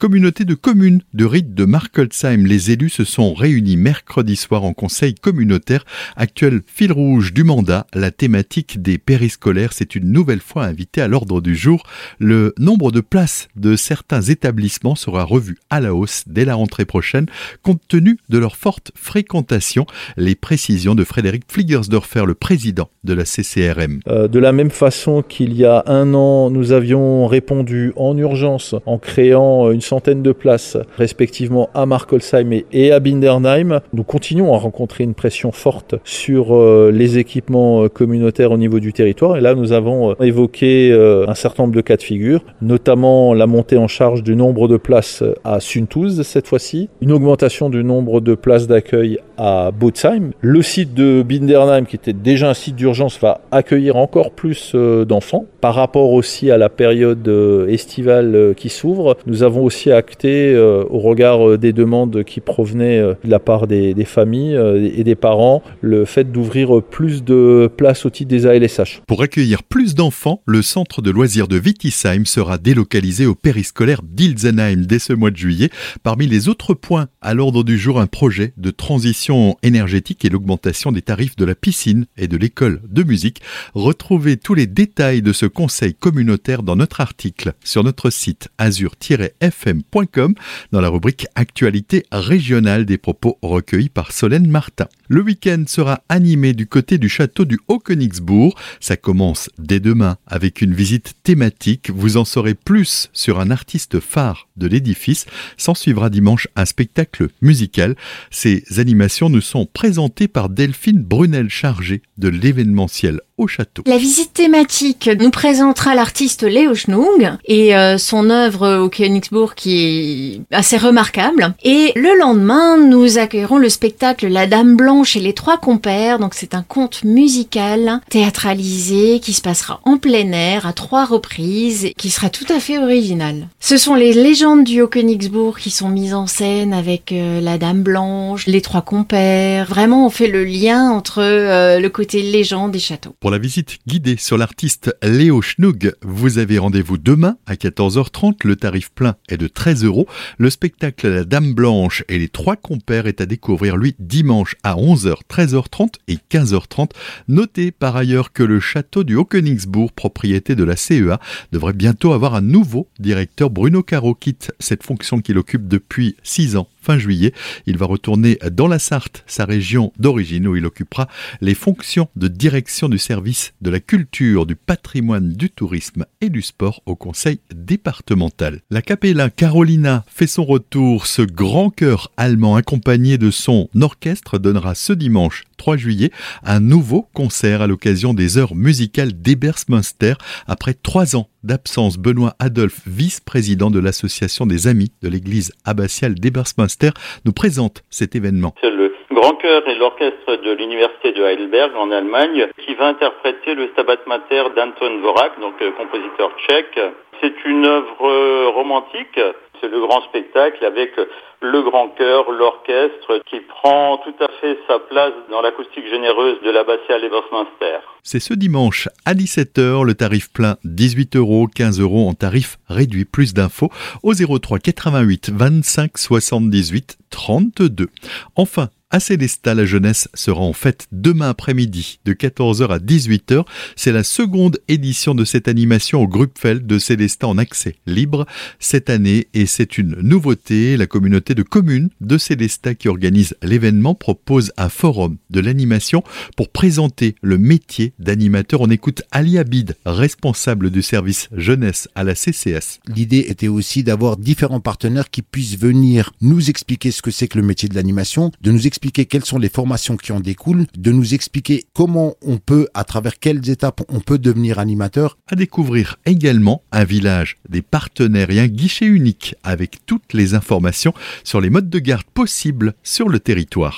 communauté de communes de rite de Markolsheim. Les élus se sont réunis mercredi soir en conseil communautaire. Actuel fil rouge du mandat, la thématique des périscolaires s'est une nouvelle fois invitée à l'ordre du jour. Le nombre de places de certains établissements sera revu à la hausse dès la rentrée prochaine, compte tenu de leur forte fréquentation. Les précisions de Frédéric Fliegersdorfer, le président de la CCRM. Euh, de la même façon qu'il y a un an, nous avions répondu en urgence en créant une de places, respectivement à Markolsheim et à Bindernheim. Nous continuons à rencontrer une pression forte sur euh, les équipements euh, communautaires au niveau du territoire. Et là, nous avons euh, évoqué un certain nombre de cas de figure, notamment la montée en charge du nombre de places à Suntuz cette fois-ci, une augmentation du nombre de places d'accueil à Botsheim. Le site de Bindernheim, qui était déjà un site d'urgence, va accueillir encore plus d'enfants. Par rapport aussi à la période estivale qui s'ouvre, nous avons aussi acté euh, au regard euh, des demandes qui provenaient euh, de la part des, familles et des parents le fait d'ouvrir plus de places au titre des ALSH. Pour accueillir plus d'enfants, le centre de loisirs de Wittisheim sera délocalisé au périscolaire d'Ilzenheim dès ce mois de juillet. Parmi les autres points à l'ordre du jour, un projet de transition énergétique et l'augmentation des tarifs de la piscine et de l'école de musique. Retrouvez tous les détails de ce conseil communautaire dans notre article sur notre site azur-fm dans la rubrique Actualité régionale des propos recueillis par Solène Martin. Le week-end sera animé du côté du château du Haut-Königsbourg. Ça commence dès demain avec une visite thématique. Vous en saurez plus sur un artiste phare de l'édifice. S'en suivra dimanche un spectacle musical. Ces animations nous sont présentées par Delphine Brunel chargée de l'événementiel La visite thématique nous présentera l'artiste Léo Schnung et euh, son œuvre au Königsbourg qui est assez remarquable. Et le lendemain, nous accueillerons le spectacle La Dame Blanche chez les trois compères. Donc c'est un conte musical théâtralisé qui se passera en plein air à trois reprises et qui sera tout à fait original. Ce sont les légendes du Haut-Königsbourg qui sont mises en scène avec euh, la Dame Blanche, les trois compères. Vraiment, on fait le lien entre euh, le côté légende et château. La visite guidée sur l'artiste Léo Schnug, vous avez rendez-vous demain à 14h30. Le tarif plein est de 13 euros. Le spectacle La Dame Blanche et les trois compères est à découvrir lui dimanche à 11 11h, 13h30 et 15h30. Notez par ailleurs que le château du Haut-Königsbourg, propriété de la CEA, devrait bientôt avoir un nouveau directeur. Bruno Caro quitte cette fonction qu'il occupe depuis 6 ans fin juillet. Il va retourner dans la Sarthe, sa région d'origine, où il occupera les fonctions de direction du service de la culture, du patrimoine, du tourisme et du sport au conseil départemental. La capella Carolina fait son retour. Ce grand chœur allemand accompagné de son orchestre donnera ce dimanche 3 juillet un nouveau concert à l'occasion des heures musicales d'Ebersmünster après trois ans d'absence. Benoît Adolphe, vice-président de l'association des amis de l'église abbatiale d'Ebersmünster, nous présente cet événement. Grand chœur et l'orchestre de l'université de Heidelberg en Allemagne qui va interpréter le Stabat Mater d'Anton Dvorak, donc euh, compositeur tchèque. C'est une œuvre euh, romantique c'est le grand spectacle avec le grand chœur, l'orchestre qui prend tout à fait sa place dans l'acoustique généreuse de l'abbatiale Ebersminster. C'est ce dimanche à 17h, le tarif plein 18 euros, 15 euros en tarif réduit. Plus d'infos au 03 88 25 78 32. Enfin, à Célestat, la jeunesse sera en fête demain après-midi de 14h à 18h. C'est la seconde édition de cette animation au Gruppfeld de Célestat en accès libre cette année et c'est une nouveauté. La communauté de communes de Célestat qui organise l'événement propose un forum de l'animation pour présenter le métier d'animateur. On écoute Ali Abid, responsable du service jeunesse à la CCS. L'idée était aussi d'avoir différents partenaires qui puissent venir nous expliquer ce que c'est que le métier de l'animation, de nous expliquer expliquer quelles sont les formations qui en découlent, de nous expliquer comment on peut, à travers quelles étapes on peut devenir animateur. À découvrir également un village des partenaires et un guichet unique avec toutes les informations sur les modes de garde possibles sur le territoire.